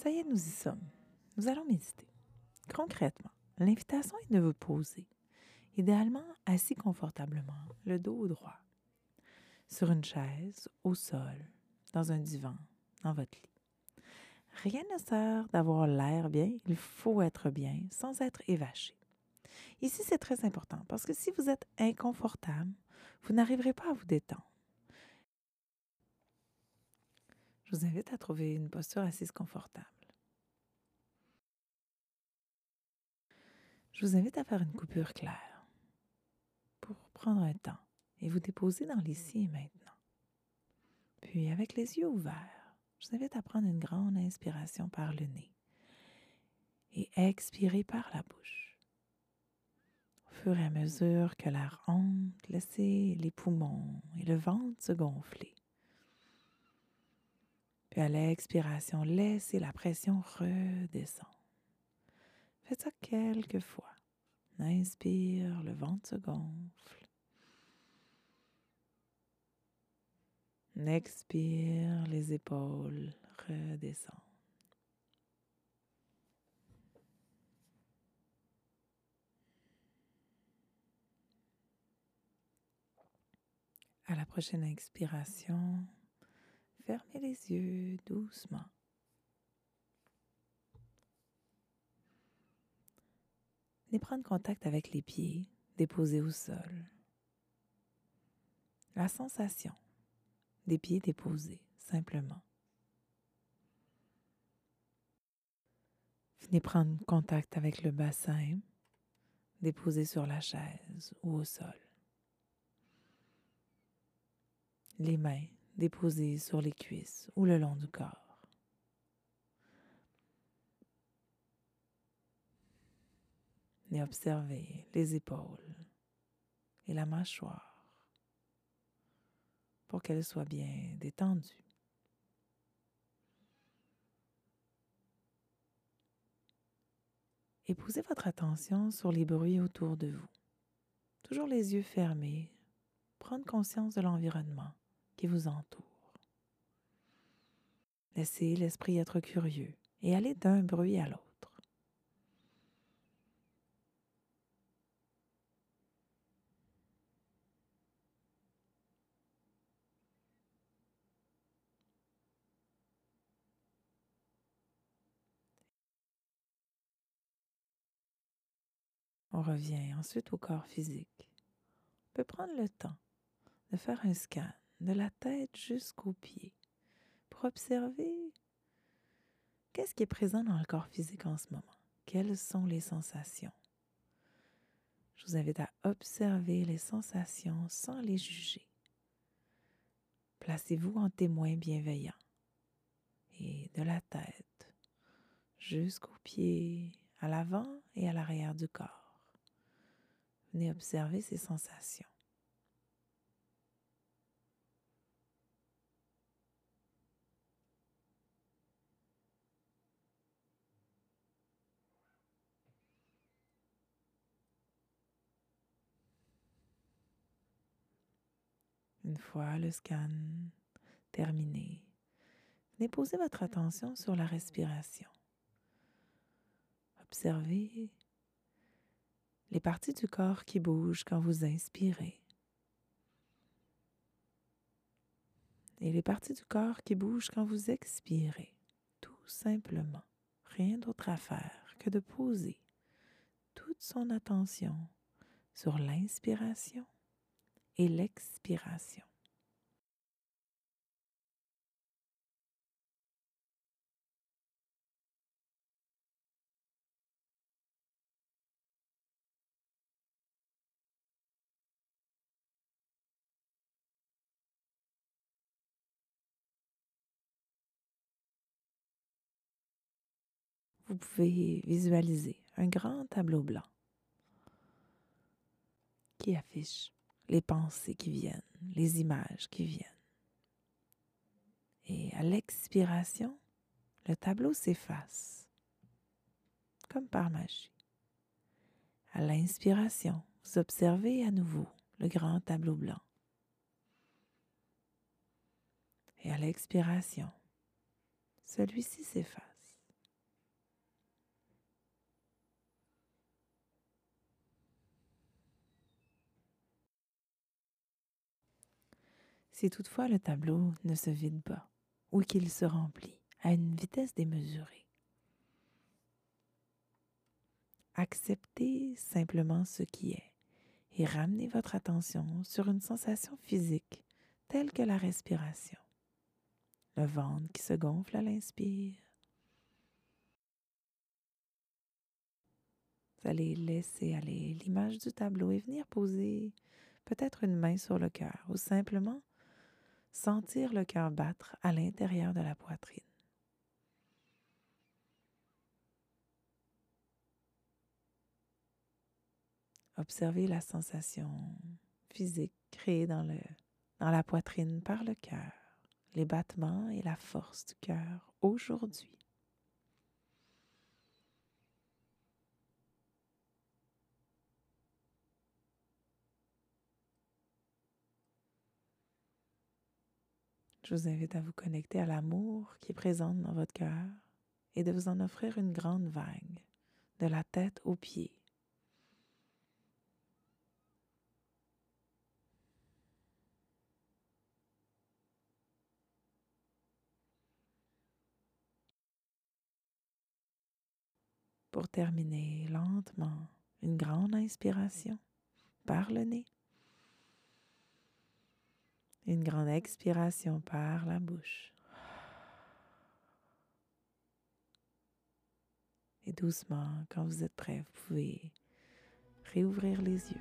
Ça y est, nous y sommes. Nous allons méditer. Concrètement, l'invitation est de vous poser, idéalement assis confortablement, le dos droit, sur une chaise, au sol, dans un divan, dans votre lit. Rien ne sert d'avoir l'air bien, il faut être bien sans être évaché. Ici, c'est très important parce que si vous êtes inconfortable, vous n'arriverez pas à vous détendre. Je vous invite à trouver une posture assise confortable. Je vous invite à faire une coupure claire pour prendre un temps et vous déposer dans l'ici et maintenant. Puis, avec les yeux ouverts, je vous invite à prendre une grande inspiration par le nez et expirer par la bouche. Au fur et à mesure que l'air entre, laissez les poumons et le ventre se gonfler. À l'expiration, laissez la pression redescendre. Faites ça quelques fois. Inspire, le ventre se gonfle. Expire, les épaules redescendent. À la prochaine expiration, fermez les yeux doucement. Venez prendre contact avec les pieds déposés au sol. La sensation des pieds déposés, simplement. Venez prendre contact avec le bassin déposé sur la chaise ou au sol. Les mains déposées sur les cuisses ou le long du corps. Et observez les épaules et la mâchoire pour qu'elle soit bien détendue. Et posez votre attention sur les bruits autour de vous. Toujours les yeux fermés, prendre conscience de l'environnement qui vous entoure. Laissez l'esprit être curieux et aller d'un bruit à l'autre. On revient ensuite au corps physique. On peut prendre le temps de faire un scan de la tête jusqu'aux pieds pour observer qu'est-ce qui est présent dans le corps physique en ce moment. Quelles sont les sensations? Je vous invite à observer les sensations sans les juger. Placez-vous en témoin bienveillant et de la tête jusqu'aux pieds, à l'avant et à l'arrière du corps. Venez observer ces sensations. Une fois le scan terminé, venez poser votre attention sur la respiration. Observez les parties du corps qui bougent quand vous inspirez et les parties du corps qui bougent quand vous expirez. Tout simplement, rien d'autre à faire que de poser toute son attention sur l'inspiration et l'expiration. vous pouvez visualiser un grand tableau blanc qui affiche les pensées qui viennent, les images qui viennent. Et à l'expiration, le tableau s'efface, comme par magie. À l'inspiration, vous observez à nouveau le grand tableau blanc. Et à l'expiration, celui-ci s'efface. Si toutefois le tableau ne se vide pas ou qu'il se remplit à une vitesse démesurée, acceptez simplement ce qui est et ramenez votre attention sur une sensation physique telle que la respiration. Le ventre qui se gonfle à l'inspire. Vous allez laisser aller l'image du tableau et venir poser peut-être une main sur le cœur ou simplement sentir le cœur battre à l'intérieur de la poitrine. Observez la sensation physique créée dans, le, dans la poitrine par le cœur, les battements et la force du cœur aujourd'hui. Je vous invite à vous connecter à l'amour qui est présent dans votre cœur et de vous en offrir une grande vague, de la tête aux pieds. Pour terminer lentement, une grande inspiration par le nez. Une grande expiration par la bouche. Et doucement, quand vous êtes prêt, vous pouvez réouvrir les yeux.